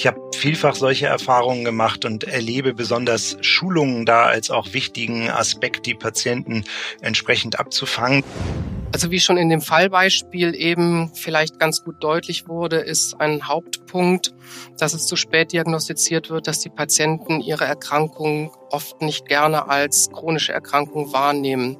Ich habe vielfach solche Erfahrungen gemacht und erlebe besonders Schulungen da als auch wichtigen Aspekt, die Patienten entsprechend abzufangen. Also wie schon in dem Fallbeispiel eben vielleicht ganz gut deutlich wurde, ist ein Hauptpunkt, dass es zu spät diagnostiziert wird, dass die Patienten ihre Erkrankung oft nicht gerne als chronische Erkrankung wahrnehmen.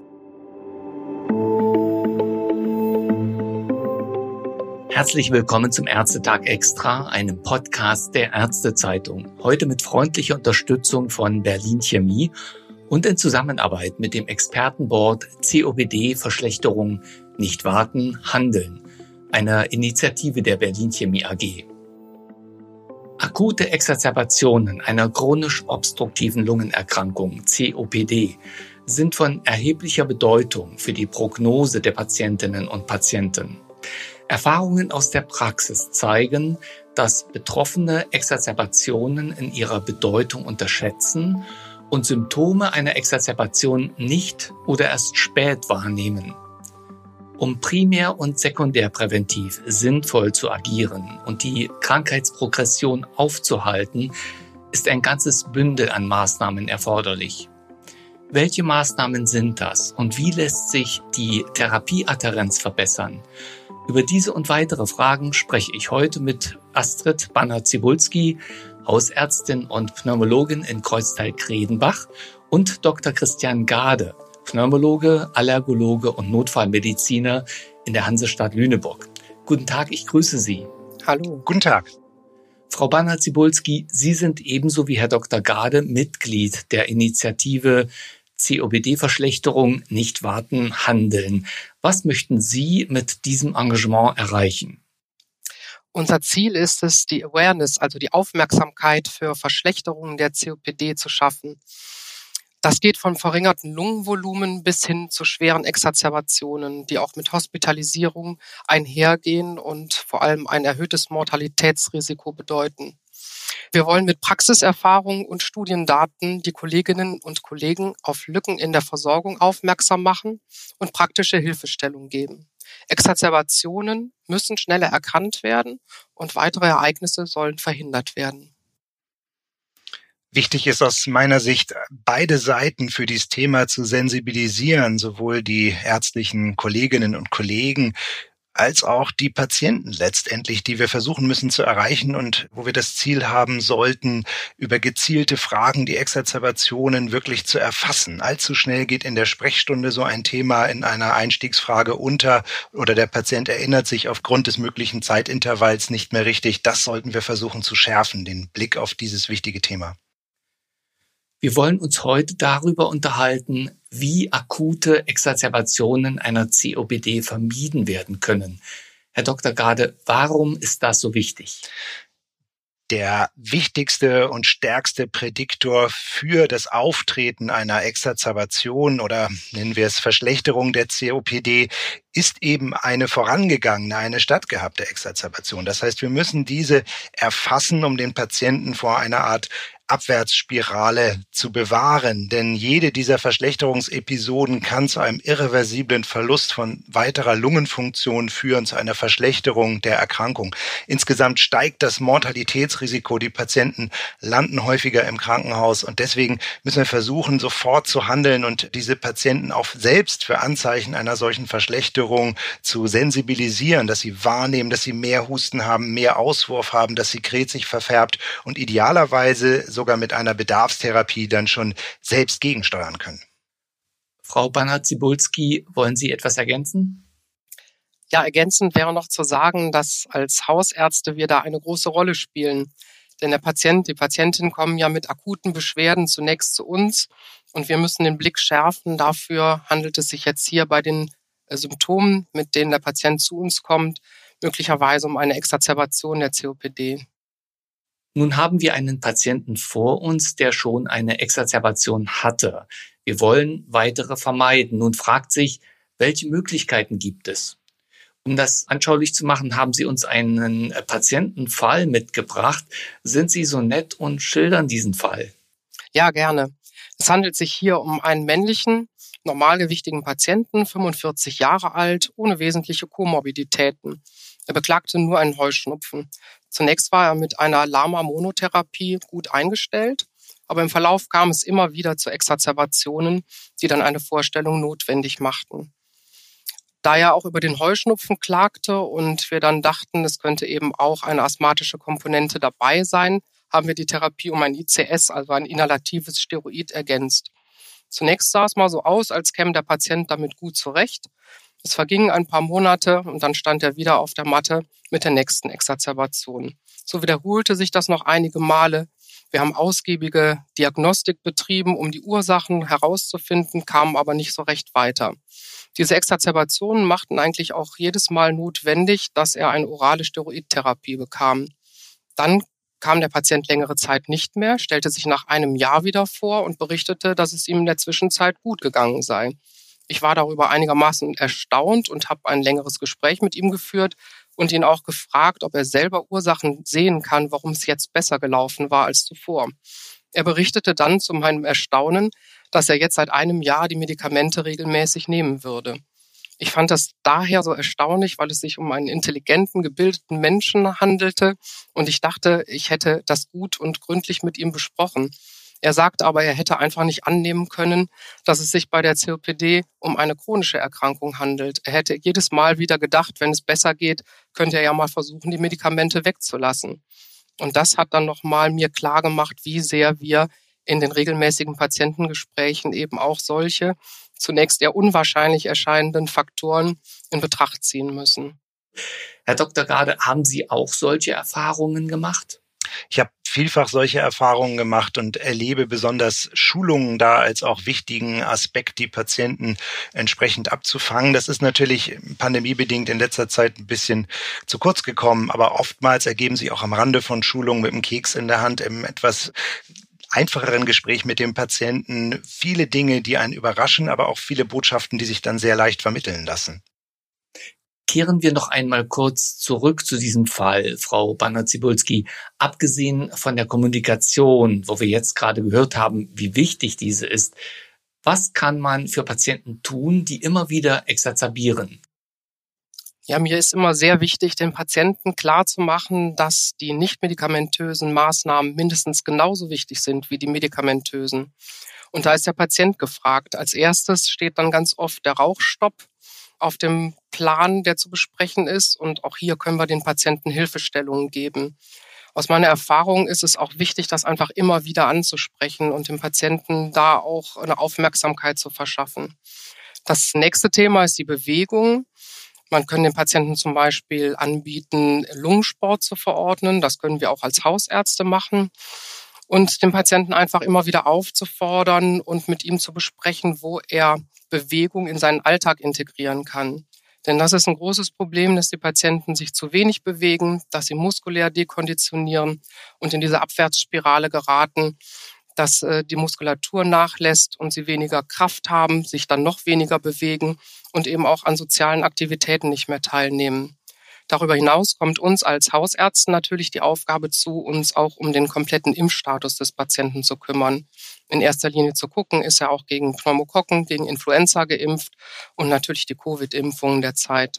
Herzlich willkommen zum Ärztetag Extra, einem Podcast der Ärztezeitung. Heute mit freundlicher Unterstützung von Berlin Chemie und in Zusammenarbeit mit dem Expertenboard COPD Verschlechterung nicht warten, handeln, einer Initiative der Berlin Chemie AG. Akute Exacerbationen einer chronisch obstruktiven Lungenerkrankung COPD sind von erheblicher Bedeutung für die Prognose der Patientinnen und Patienten. Erfahrungen aus der Praxis zeigen, dass Betroffene Exacerbationen in ihrer Bedeutung unterschätzen und Symptome einer Exacerbation nicht oder erst spät wahrnehmen. Um primär- und sekundärpräventiv sinnvoll zu agieren und die Krankheitsprogression aufzuhalten, ist ein ganzes Bündel an Maßnahmen erforderlich. Welche Maßnahmen sind das und wie lässt sich die Therapieadherenz verbessern? Über diese und weitere Fragen spreche ich heute mit Astrid Banner-Zibulski, Hausärztin und Pneumologin in Kreuzteil-Kredenbach und Dr. Christian Gade, Pneumologe, Allergologe und Notfallmediziner in der Hansestadt Lüneburg. Guten Tag, ich grüße Sie. Hallo. Guten Tag. Frau Banner-Zibulski, Sie sind ebenso wie Herr Dr. Gade Mitglied der Initiative COPD-Verschlechterung nicht warten, handeln. Was möchten Sie mit diesem Engagement erreichen? Unser Ziel ist es, die Awareness, also die Aufmerksamkeit für Verschlechterungen der COPD zu schaffen. Das geht von verringerten Lungenvolumen bis hin zu schweren Exacerbationen, die auch mit Hospitalisierung einhergehen und vor allem ein erhöhtes Mortalitätsrisiko bedeuten. Wir wollen mit Praxiserfahrung und Studiendaten die Kolleginnen und Kollegen auf Lücken in der Versorgung aufmerksam machen und praktische Hilfestellung geben. Exacerbationen müssen schneller erkannt werden und weitere Ereignisse sollen verhindert werden. Wichtig ist aus meiner Sicht, beide Seiten für dieses Thema zu sensibilisieren, sowohl die ärztlichen Kolleginnen und Kollegen als auch die Patienten letztendlich, die wir versuchen müssen zu erreichen und wo wir das Ziel haben sollten, über gezielte Fragen die Exacerbationen wirklich zu erfassen. Allzu schnell geht in der Sprechstunde so ein Thema in einer Einstiegsfrage unter oder der Patient erinnert sich aufgrund des möglichen Zeitintervalls nicht mehr richtig. Das sollten wir versuchen zu schärfen, den Blick auf dieses wichtige Thema. Wir wollen uns heute darüber unterhalten, wie akute Exacerbationen einer COPD vermieden werden können. Herr Dr. Gade, warum ist das so wichtig? der wichtigste und stärkste Prädiktor für das Auftreten einer Exacerbation oder nennen wir es Verschlechterung der COPD ist eben eine vorangegangene, eine stattgehabte Exacerbation. Das heißt, wir müssen diese erfassen, um den Patienten vor einer Art Abwärtsspirale zu bewahren. Denn jede dieser Verschlechterungsepisoden kann zu einem irreversiblen Verlust von weiterer Lungenfunktion führen, zu einer Verschlechterung der Erkrankung. Insgesamt steigt das Mortalitätsrisiko. Die Patienten landen häufiger im Krankenhaus und deswegen müssen wir versuchen, sofort zu handeln und diese Patienten auch selbst für Anzeichen einer solchen Verschlechterung zu sensibilisieren, dass sie wahrnehmen, dass sie mehr Husten haben, mehr Auswurf haben, dass sie Kret sich verfärbt und idealerweise so sogar mit einer Bedarfstherapie dann schon selbst gegensteuern können. Frau Banner-Zibulski, wollen Sie etwas ergänzen? Ja, ergänzend wäre noch zu sagen, dass als Hausärzte wir da eine große Rolle spielen. Denn der Patient, die Patientin kommen ja mit akuten Beschwerden zunächst zu uns und wir müssen den Blick schärfen. Dafür handelt es sich jetzt hier bei den äh, Symptomen, mit denen der Patient zu uns kommt, möglicherweise um eine Exacerbation der COPD. Nun haben wir einen Patienten vor uns, der schon eine Exacerbation hatte. Wir wollen weitere vermeiden. Nun fragt sich, welche Möglichkeiten gibt es? Um das anschaulich zu machen, haben Sie uns einen Patientenfall mitgebracht. Sind Sie so nett und schildern diesen Fall? Ja, gerne. Es handelt sich hier um einen männlichen normalgewichtigen Patienten, 45 Jahre alt, ohne wesentliche Komorbiditäten. Er beklagte nur einen Heuschnupfen. Zunächst war er mit einer Lama-Monotherapie gut eingestellt, aber im Verlauf kam es immer wieder zu Exazerbationen, die dann eine Vorstellung notwendig machten. Da er auch über den Heuschnupfen klagte und wir dann dachten, es könnte eben auch eine asthmatische Komponente dabei sein, haben wir die Therapie um ein ICS, also ein inhalatives Steroid, ergänzt. Zunächst sah es mal so aus, als käme der Patient damit gut zurecht. Es vergingen ein paar Monate und dann stand er wieder auf der Matte mit der nächsten Exazerbation. So wiederholte sich das noch einige Male. Wir haben ausgiebige Diagnostik betrieben, um die Ursachen herauszufinden, kamen aber nicht so recht weiter. Diese Exazerbationen machten eigentlich auch jedes Mal notwendig, dass er eine orale Steroidtherapie bekam. Dann kam der Patient längere Zeit nicht mehr, stellte sich nach einem Jahr wieder vor und berichtete, dass es ihm in der Zwischenzeit gut gegangen sei. Ich war darüber einigermaßen erstaunt und habe ein längeres Gespräch mit ihm geführt und ihn auch gefragt, ob er selber Ursachen sehen kann, warum es jetzt besser gelaufen war als zuvor. Er berichtete dann zu meinem Erstaunen, dass er jetzt seit einem Jahr die Medikamente regelmäßig nehmen würde. Ich fand das daher so erstaunlich, weil es sich um einen intelligenten, gebildeten Menschen handelte und ich dachte, ich hätte das gut und gründlich mit ihm besprochen. Er sagte aber, er hätte einfach nicht annehmen können, dass es sich bei der COPD um eine chronische Erkrankung handelt. Er hätte jedes Mal wieder gedacht, wenn es besser geht, könnte er ja mal versuchen, die Medikamente wegzulassen. Und das hat dann nochmal mir klar gemacht, wie sehr wir in den regelmäßigen Patientengesprächen eben auch solche zunächst eher unwahrscheinlich erscheinenden Faktoren in Betracht ziehen müssen. Herr Dr. Gade, haben Sie auch solche Erfahrungen gemacht? Ich habe vielfach solche Erfahrungen gemacht und erlebe besonders Schulungen da als auch wichtigen Aspekt, die Patienten entsprechend abzufangen. Das ist natürlich pandemiebedingt in letzter Zeit ein bisschen zu kurz gekommen, aber oftmals ergeben sich auch am Rande von Schulungen mit dem Keks in der Hand im etwas einfacheren Gespräch mit dem Patienten viele Dinge, die einen überraschen, aber auch viele Botschaften, die sich dann sehr leicht vermitteln lassen. Kehren wir noch einmal kurz zurück zu diesem Fall, Frau Banner-Zibulski. Abgesehen von der Kommunikation, wo wir jetzt gerade gehört haben, wie wichtig diese ist, was kann man für Patienten tun, die immer wieder exazerbieren? Ja, mir ist immer sehr wichtig, den Patienten klarzumachen, dass die nicht-medikamentösen Maßnahmen mindestens genauso wichtig sind wie die medikamentösen. Und da ist der Patient gefragt. Als erstes steht dann ganz oft der Rauchstopp auf dem Plan, der zu besprechen ist. Und auch hier können wir den Patienten Hilfestellungen geben. Aus meiner Erfahrung ist es auch wichtig, das einfach immer wieder anzusprechen und dem Patienten da auch eine Aufmerksamkeit zu verschaffen. Das nächste Thema ist die Bewegung. Man kann den Patienten zum Beispiel anbieten, Lungensport zu verordnen. Das können wir auch als Hausärzte machen. Und den Patienten einfach immer wieder aufzufordern und mit ihm zu besprechen, wo er Bewegung in seinen Alltag integrieren kann. Denn das ist ein großes Problem, dass die Patienten sich zu wenig bewegen, dass sie muskulär dekonditionieren und in diese Abwärtsspirale geraten, dass äh, die Muskulatur nachlässt und sie weniger Kraft haben, sich dann noch weniger bewegen und eben auch an sozialen Aktivitäten nicht mehr teilnehmen. Darüber hinaus kommt uns als Hausärzten natürlich die Aufgabe zu, uns auch um den kompletten Impfstatus des Patienten zu kümmern. In erster Linie zu gucken, ist er auch gegen Pneumokokken, gegen Influenza geimpft und natürlich die Covid-Impfungen der Zeit.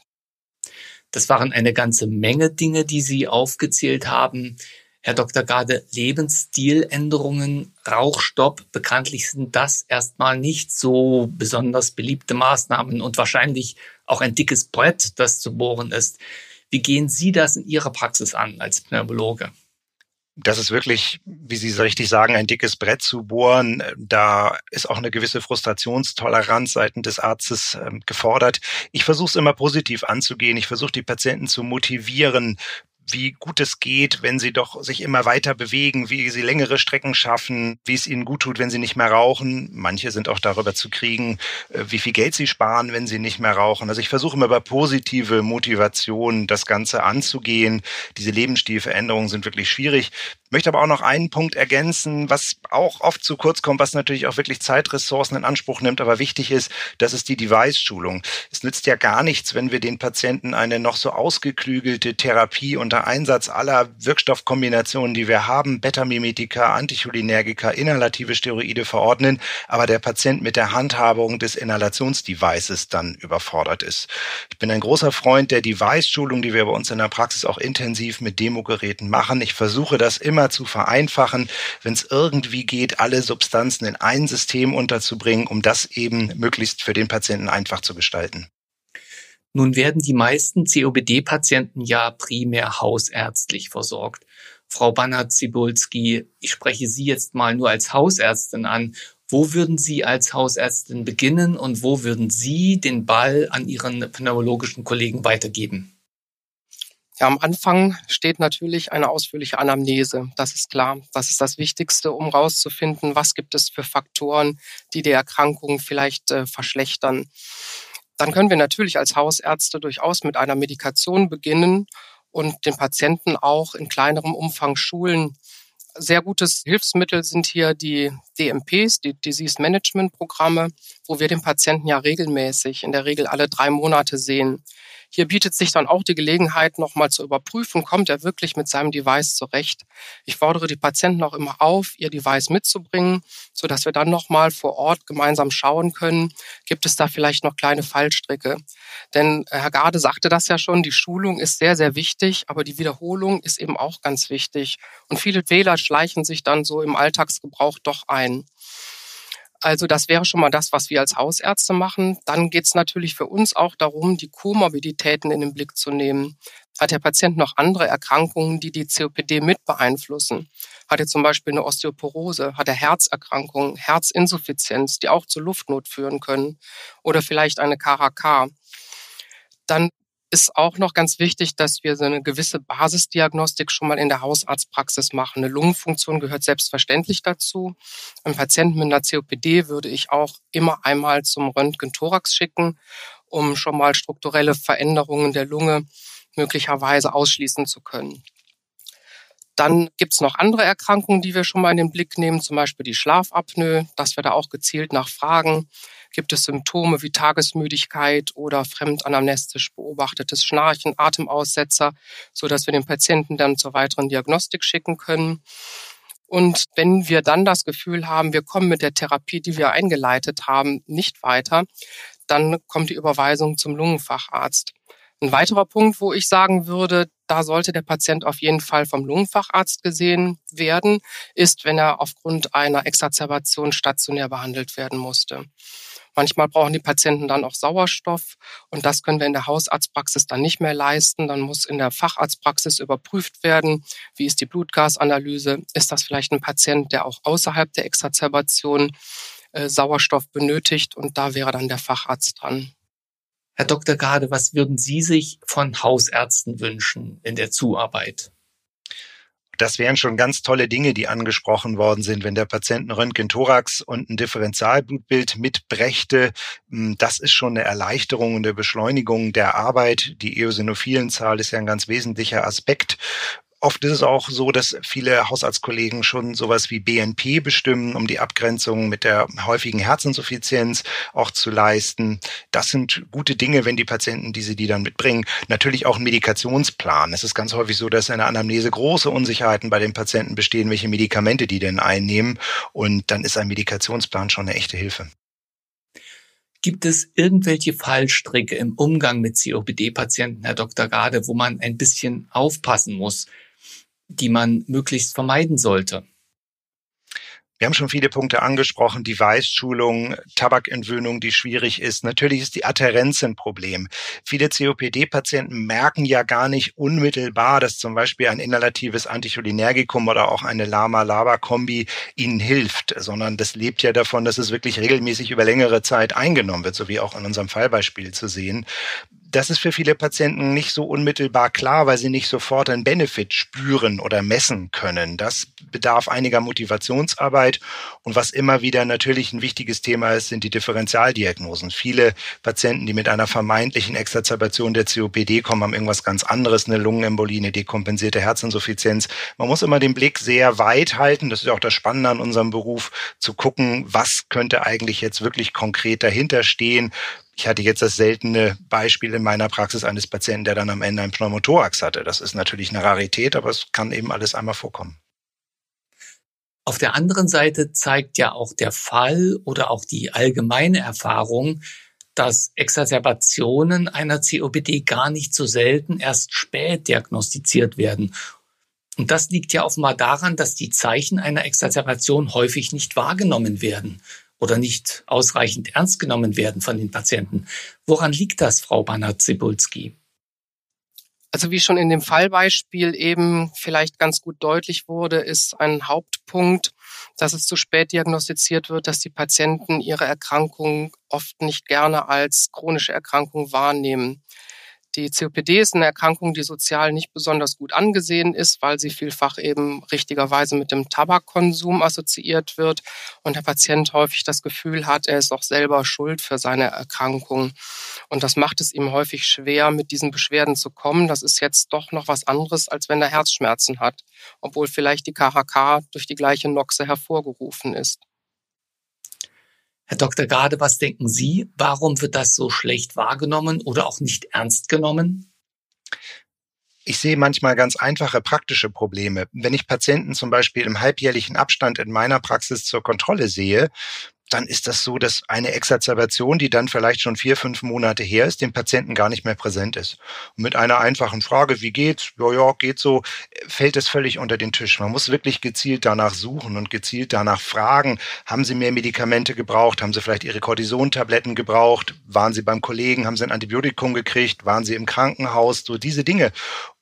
Das waren eine ganze Menge Dinge, die Sie aufgezählt haben. Herr Dr. Gade, Lebensstiländerungen, Rauchstopp, bekanntlich sind das erstmal nicht so besonders beliebte Maßnahmen und wahrscheinlich auch ein dickes Brett, das zu bohren ist. Wie gehen Sie das in Ihrer Praxis an als Pneumologe? das ist wirklich, wie Sie so richtig sagen, ein dickes Brett zu bohren. Da ist auch eine gewisse Frustrationstoleranz seitens des Arztes ähm, gefordert. Ich versuche es immer positiv anzugehen. Ich versuche die Patienten zu motivieren, wie gut es geht, wenn sie doch sich immer weiter bewegen, wie sie längere Strecken schaffen, wie es ihnen gut tut, wenn sie nicht mehr rauchen. Manche sind auch darüber zu kriegen, äh, wie viel Geld sie sparen, wenn sie nicht mehr rauchen. Also ich versuche immer über positive Motivation das Ganze anzugehen. Diese Lebensstilveränderungen sind wirklich schwierig möchte aber auch noch einen Punkt ergänzen, was auch oft zu kurz kommt, was natürlich auch wirklich Zeitressourcen in Anspruch nimmt, aber wichtig ist, das ist die Device-Schulung. Es nützt ja gar nichts, wenn wir den Patienten eine noch so ausgeklügelte Therapie unter Einsatz aller Wirkstoffkombinationen, die wir haben, Beta-Mimetika, Anticholinergika, inhalative Steroide verordnen, aber der Patient mit der Handhabung des Inhalationsdevices dann überfordert ist. Ich bin ein großer Freund der Device-Schulung, die wir bei uns in der Praxis auch intensiv mit Demogeräten machen. Ich versuche das immer zu vereinfachen, wenn es irgendwie geht, alle Substanzen in ein System unterzubringen, um das eben möglichst für den Patienten einfach zu gestalten. Nun werden die meisten COPD-Patienten ja primär hausärztlich versorgt. Frau Bannert-Zibulski, ich spreche Sie jetzt mal nur als Hausärztin an. Wo würden Sie als Hausärztin beginnen und wo würden Sie den Ball an Ihren pneumologischen Kollegen weitergeben? Ja, am Anfang steht natürlich eine ausführliche Anamnese. Das ist klar. Das ist das Wichtigste, um herauszufinden, was gibt es für Faktoren, die die Erkrankung vielleicht äh, verschlechtern. Dann können wir natürlich als Hausärzte durchaus mit einer Medikation beginnen und den Patienten auch in kleinerem Umfang schulen. Sehr gutes Hilfsmittel sind hier die DMPs, die Disease Management Programme, wo wir den Patienten ja regelmäßig, in der Regel alle drei Monate sehen. Hier bietet sich dann auch die Gelegenheit, nochmal zu überprüfen, kommt er wirklich mit seinem Device zurecht. Ich fordere die Patienten auch immer auf, ihr Device mitzubringen, so dass wir dann nochmal vor Ort gemeinsam schauen können, gibt es da vielleicht noch kleine Fallstricke. Denn äh, Herr Garde sagte das ja schon, die Schulung ist sehr, sehr wichtig, aber die Wiederholung ist eben auch ganz wichtig. Und viele Fehler schleichen sich dann so im Alltagsgebrauch doch ein. Also das wäre schon mal das, was wir als Hausärzte machen. Dann geht es natürlich für uns auch darum, die Komorbiditäten in den Blick zu nehmen. Hat der Patient noch andere Erkrankungen, die die COPD mit beeinflussen? Hat er zum Beispiel eine Osteoporose? Hat er Herzerkrankungen, Herzinsuffizienz, die auch zur Luftnot führen können? Oder vielleicht eine KRK? Dann ist auch noch ganz wichtig, dass wir so eine gewisse Basisdiagnostik schon mal in der Hausarztpraxis machen. Eine Lungenfunktion gehört selbstverständlich dazu. Ein Patienten mit einer COPD würde ich auch immer einmal zum Röntgen-Thorax schicken, um schon mal strukturelle Veränderungen der Lunge möglicherweise ausschließen zu können. Dann gibt's noch andere Erkrankungen, die wir schon mal in den Blick nehmen, zum Beispiel die Schlafapnoe, dass wir da auch gezielt nachfragen. Gibt es Symptome wie Tagesmüdigkeit oder fremdanamnestisch beobachtetes Schnarchen, Atemaussetzer, so dass wir den Patienten dann zur weiteren Diagnostik schicken können? Und wenn wir dann das Gefühl haben, wir kommen mit der Therapie, die wir eingeleitet haben, nicht weiter, dann kommt die Überweisung zum Lungenfacharzt. Ein weiterer Punkt, wo ich sagen würde, da sollte der Patient auf jeden Fall vom Lungenfacharzt gesehen werden, ist, wenn er aufgrund einer Exacerbation stationär behandelt werden musste. Manchmal brauchen die Patienten dann auch Sauerstoff und das können wir in der Hausarztpraxis dann nicht mehr leisten. Dann muss in der Facharztpraxis überprüft werden, wie ist die Blutgasanalyse, ist das vielleicht ein Patient, der auch außerhalb der Exacerbation äh, Sauerstoff benötigt und da wäre dann der Facharzt dran. Herr Dr. Gade, was würden Sie sich von Hausärzten wünschen in der Zuarbeit? Das wären schon ganz tolle Dinge, die angesprochen worden sind, wenn der Patient ein Röntgen-Thorax und ein Differentialblutbild mitbrächte. Hm, das ist schon eine Erleichterung und eine Beschleunigung der Arbeit. Die Eosinophilenzahl ist ja ein ganz wesentlicher Aspekt. Oft ist es auch so, dass viele Hausarztkollegen schon sowas wie BNP bestimmen, um die Abgrenzung mit der häufigen Herzinsuffizienz auch zu leisten. Das sind gute Dinge, wenn die Patienten diese die dann mitbringen. Natürlich auch ein Medikationsplan. Es ist ganz häufig so, dass in der Anamnese große Unsicherheiten bei den Patienten bestehen, welche Medikamente die denn einnehmen. Und dann ist ein Medikationsplan schon eine echte Hilfe. Gibt es irgendwelche Fallstricke im Umgang mit COPD-Patienten, Herr Dr. Gade, wo man ein bisschen aufpassen muss? Die man möglichst vermeiden sollte? Wir haben schon viele Punkte angesprochen, die Weißschulung, Tabakentwöhnung, die schwierig ist. Natürlich ist die Adherenz ein Problem. Viele COPD-Patienten merken ja gar nicht unmittelbar, dass zum Beispiel ein inhalatives Anticholinergikum oder auch eine Lama-Laba-Kombi ihnen hilft, sondern das lebt ja davon, dass es wirklich regelmäßig über längere Zeit eingenommen wird, so wie auch in unserem Fallbeispiel zu sehen das ist für viele Patienten nicht so unmittelbar klar, weil sie nicht sofort einen Benefit spüren oder messen können. Das bedarf einiger Motivationsarbeit. Und was immer wieder natürlich ein wichtiges Thema ist, sind die Differentialdiagnosen. Viele Patienten, die mit einer vermeintlichen Exazerbation der COPD kommen, haben irgendwas ganz anderes, eine Lungenembolie, eine dekompensierte Herzinsuffizienz. Man muss immer den Blick sehr weit halten. Das ist auch das Spannende an unserem Beruf, zu gucken, was könnte eigentlich jetzt wirklich konkret dahinter stehen Ich hatte jetzt das seltene Beispiel in meiner Praxis eines Patienten, der dann am Ende einen Pneumothorax hatte. Das ist natürlich eine Rarität, aber es kann eben alles einmal vorkommen. Auf der anderen Seite zeigt ja auch der Fall oder auch die allgemeine Erfahrung, dass Exacerbationen einer COPD gar nicht so selten erst spät diagnostiziert werden. Und das liegt ja offenbar daran, dass die Zeichen einer Exacerbation häufig nicht wahrgenommen werden oder nicht ausreichend ernst genommen werden von den Patienten. Woran liegt das, Frau Banat-Zibulski? Also wie schon in dem Fallbeispiel eben vielleicht ganz gut deutlich wurde, ist ein Hauptpunkt, dass es zu spät diagnostiziert wird, dass die Patienten ihre Erkrankung oft nicht gerne als chronische Erkrankung wahrnehmen. Die COPD ist eine Erkrankung, die sozial nicht besonders gut angesehen ist, weil sie vielfach eben richtigerweise mit dem Tabakkonsum assoziiert wird und der Patient häufig das Gefühl hat, er ist auch selber schuld für seine Erkrankung. Und das macht es ihm häufig schwer, mit diesen Beschwerden zu kommen. Das ist jetzt doch noch was anderes, als wenn er Herzschmerzen hat, obwohl vielleicht die KHK durch die gleiche Noxe hervorgerufen ist. Herr Dr. Gade, was denken Sie? Warum wird das so schlecht wahrgenommen oder auch nicht ernst genommen? Ich sehe manchmal ganz einfache praktische Probleme. Wenn ich Patienten zum Beispiel im halbjährlichen Abstand in meiner Praxis zur Kontrolle sehe, dann ist das so, dass eine Exazerbation, die dann vielleicht schon vier, fünf Monate her ist, dem Patienten gar nicht mehr präsent ist. Und mit einer einfachen Frage, wie geht's? Ja, ja, geht so, fällt es völlig unter den Tisch. Man muss wirklich gezielt danach suchen und gezielt danach fragen, haben Sie mehr Medikamente gebraucht? Haben Sie vielleicht Ihre Cortisontabletten gebraucht? Waren Sie beim Kollegen? Haben Sie ein Antibiotikum gekriegt? Waren Sie im Krankenhaus? So diese Dinge.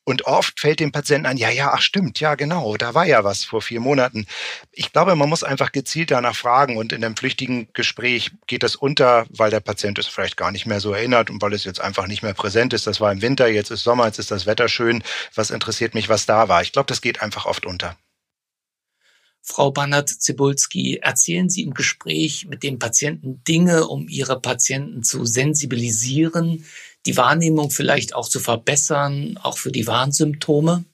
Und oft fällt dem Patienten ein, ja, ja, ach stimmt, ja, genau, da war ja was vor vier Monaten. Ich glaube, man muss einfach gezielt danach fragen und in einem flüchtigen Gespräch geht das unter, weil der Patient es vielleicht gar nicht mehr so erinnert und weil es jetzt einfach nicht mehr präsent ist. Das war im Winter, jetzt ist Sommer, jetzt ist das Wetter schön. Was interessiert mich, was da war? Ich glaube, das geht einfach oft unter. Frau Banat-Zibulski, erzählen Sie im Gespräch mit dem Patienten Dinge, um Ihre Patienten zu sensibilisieren, die Wahrnehmung vielleicht auch zu verbessern, auch für die Warnsymptome?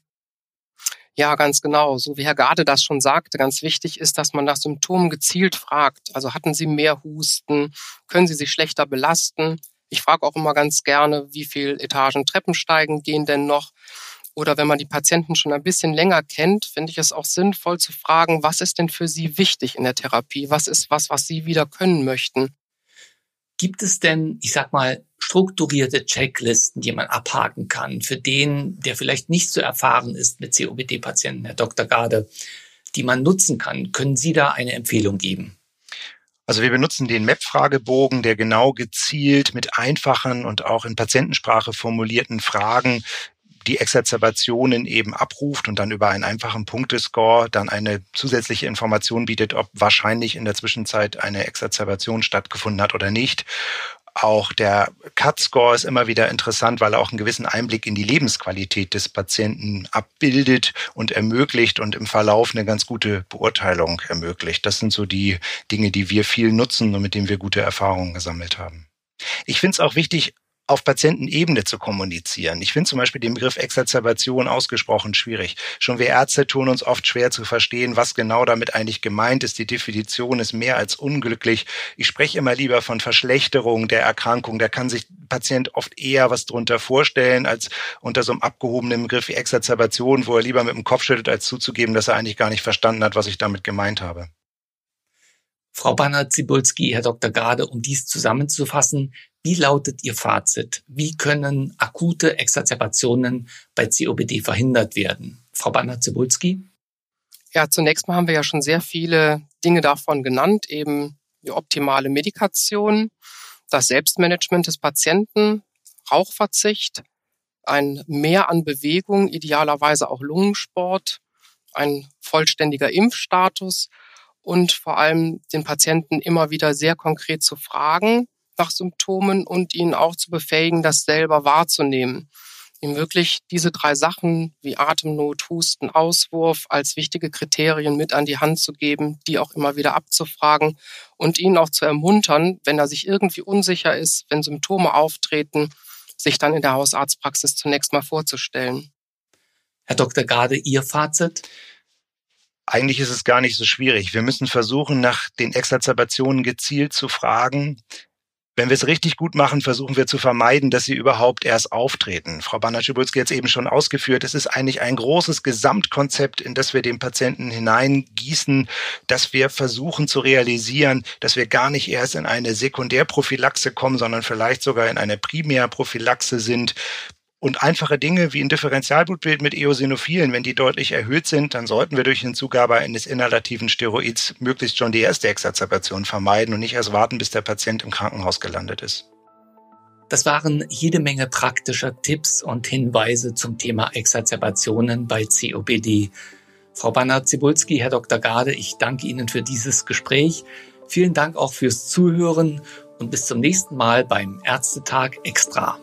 Ja, ganz genau. So wie Herr Gade das schon sagte, ganz wichtig ist, dass man nach Symptomen gezielt fragt. Also hatten Sie mehr Husten? Können Sie sich schlechter belasten? Ich frage auch immer ganz gerne, wie viel Etagen Treppensteigen gehen denn noch? Oder wenn man die Patienten schon ein bisschen länger kennt, finde ich es auch sinnvoll zu fragen, was ist denn für Sie wichtig in der Therapie? Was ist was, was Sie wieder können möchten? Gibt es denn, ich sag mal, strukturierte Checklisten, die man abhaken kann, für den, der vielleicht nicht so erfahren ist mit COPD-Patienten, Herr Dr. Gade, die man nutzen kann? Können Sie da eine Empfehlung geben? Also wir benutzen den MAP-Fragebogen, der genau gezielt mit einfachen und auch in Patientensprache formulierten Fragen die Exazerbationen eben abruft und dann über einen einfachen Punktescore dann eine zusätzliche Information bietet, ob wahrscheinlich in der Zwischenzeit eine Exazerbation stattgefunden hat oder nicht. Auch der CUT-Score ist immer wieder interessant, weil er auch einen gewissen Einblick in die Lebensqualität des Patienten abbildet und ermöglicht und im Verlauf eine ganz gute Beurteilung ermöglicht. Das sind so die Dinge, die wir viel nutzen und mit denen wir gute Erfahrungen gesammelt haben. Ich finde es auch wichtig, auf Patientenebene zu kommunizieren. Ich finde zum Beispiel den Begriff Exazerbation ausgesprochen schwierig. Schon wir Ärzte tun uns oft schwer zu verstehen, was genau damit eigentlich gemeint ist. Die Definition ist mehr als unglücklich. Ich spreche immer lieber von Verschlechterung der Erkrankung. Da kann sich Patient oft eher was drunter vorstellen, als unter so einem abgehobenen Begriff wie Exazerbation, wo er lieber mit dem Kopf schüttelt, als zuzugeben, dass er eigentlich gar nicht verstanden hat, was ich damit gemeint habe. Frau Banner-Zibulski, Herr Dr. Grade, um dies zusammenzufassen, wie lautet Ihr Fazit? Wie können akute Exazerbationen bei COPD verhindert werden? Frau Banner-Zibulski? Ja, zunächst mal haben wir ja schon sehr viele Dinge davon genannt, eben die optimale Medikation, das Selbstmanagement des Patienten, Rauchverzicht, ein Mehr an Bewegung, idealerweise auch Lungensport, ein vollständiger Impfstatus und vor allem den Patienten immer wieder sehr konkret zu fragen nach Symptomen und ihn auch zu befähigen, das selber wahrzunehmen. Ihm wirklich diese drei Sachen wie Atemnot, Husten, Auswurf als wichtige Kriterien mit an die Hand zu geben, die auch immer wieder abzufragen und ihn auch zu ermuntern, wenn er sich irgendwie unsicher ist, wenn Symptome auftreten, sich dann in der Hausarztpraxis zunächst mal vorzustellen. Herr Dr. Gade, Ihr Fazit? Eigentlich ist es gar nicht so schwierig. Wir müssen versuchen, nach den Exazerbationen gezielt zu fragen, Wenn wir es richtig gut machen, versuchen wir zu vermeiden, dass sie überhaupt erst auftreten. Frau Banachibulski hat es eben schon ausgeführt. Es ist eigentlich ein großes Gesamtkonzept, in das wir den Patienten hineingießen, dass wir versuchen zu realisieren, dass wir gar nicht erst in eine Sekundärprophylaxe kommen, sondern vielleicht sogar in eine Primärprophylaxe sind, und einfache Dinge wie ein Differentialblutbild mit Eosinophilen, wenn die deutlich erhöht sind, dann sollten wir durch Hinzugabe eines inhalativen Steroids möglichst schon die erste Exazerbation vermeiden und nicht erst warten, bis der Patient im Krankenhaus gelandet ist. Das waren jede Menge praktischer Tipps und Hinweise zum Thema Exazerbationen bei COPD. Frau Banner-Zibulski, Herr Dr. Gade, ich danke Ihnen für dieses Gespräch. Vielen Dank auch fürs Zuhören und bis zum nächsten Mal beim Ärztetag Extra.